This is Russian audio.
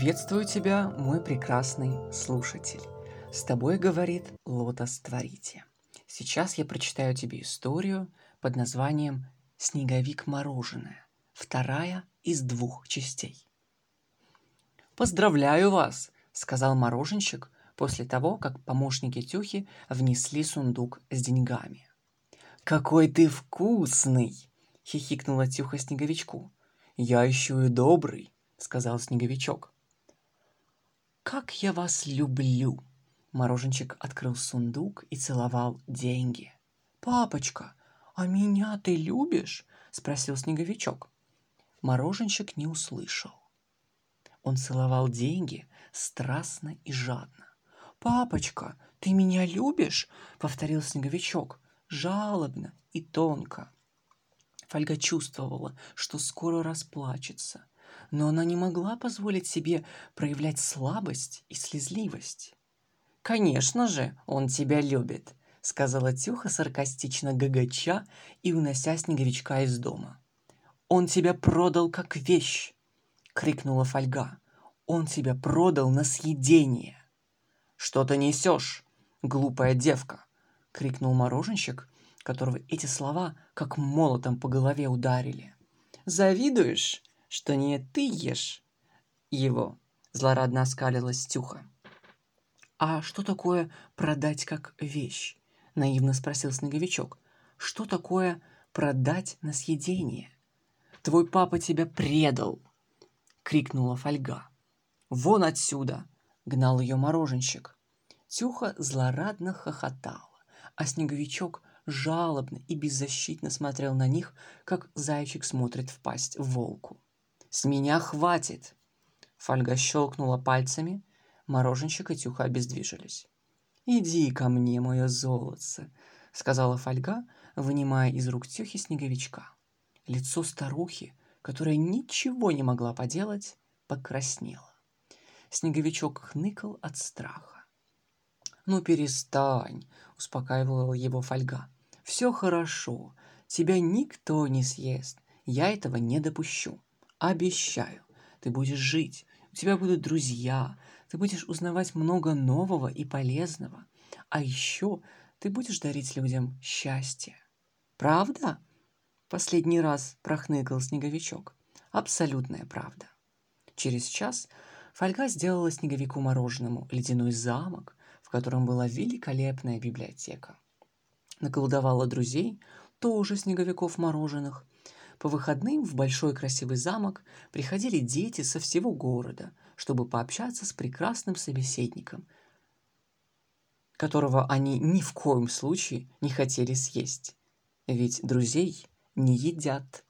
Приветствую тебя, мой прекрасный слушатель. С тобой говорит Лотос Творите. Сейчас я прочитаю тебе историю под названием «Снеговик мороженое». Вторая из двух частей. «Поздравляю вас!» — сказал мороженщик после того, как помощники Тюхи внесли сундук с деньгами. «Какой ты вкусный!» — хихикнула Тюха Снеговичку. «Я еще и добрый!» — сказал Снеговичок. «Как я вас люблю!» Мороженщик открыл сундук и целовал деньги. «Папочка, а меня ты любишь?» — спросил Снеговичок. Мороженщик не услышал. Он целовал деньги страстно и жадно. «Папочка, ты меня любишь?» — повторил Снеговичок, жалобно и тонко. Фольга чувствовала, что скоро расплачется, но она не могла позволить себе проявлять слабость и слезливость. «Конечно же, он тебя любит», — сказала Тюха саркастично гагача и унося снеговичка из дома. «Он тебя продал как вещь!» — крикнула Фольга. «Он тебя продал на съедение!» «Что ты несешь, глупая девка?» — крикнул мороженщик, которого эти слова как молотом по голове ударили. «Завидуешь, что не ты ешь его?» — злорадно оскалилась Тюха. «А что такое продать как вещь?» — наивно спросил Снеговичок. «Что такое продать на съедение?» «Твой папа тебя предал!» — крикнула Фольга. «Вон отсюда!» — гнал ее мороженщик. Тюха злорадно хохотала, а Снеговичок жалобно и беззащитно смотрел на них, как зайчик смотрит в пасть волку. «С меня хватит!» Фольга щелкнула пальцами, Мороженщик и Тюха обездвижились. «Иди ко мне, мое золотце», — сказала Фольга, вынимая из рук Тюхи снеговичка. Лицо старухи, которая ничего не могла поделать, покраснело. Снеговичок хныкал от страха. «Ну перестань», — успокаивала его Фольга. «Все хорошо, тебя никто не съест, я этого не допущу. Обещаю, ты будешь жить, у тебя будут друзья, ты будешь узнавать много нового и полезного. А еще ты будешь дарить людям счастье. Правда? Последний раз прохныкал снеговичок. Абсолютная правда. Через час Фольга сделала снеговику мороженому ледяной замок, в котором была великолепная библиотека. Наколдовала друзей, тоже снеговиков мороженых. По выходным в большой красивый замок приходили дети со всего города, чтобы пообщаться с прекрасным собеседником, которого они ни в коем случае не хотели съесть. Ведь друзей не едят.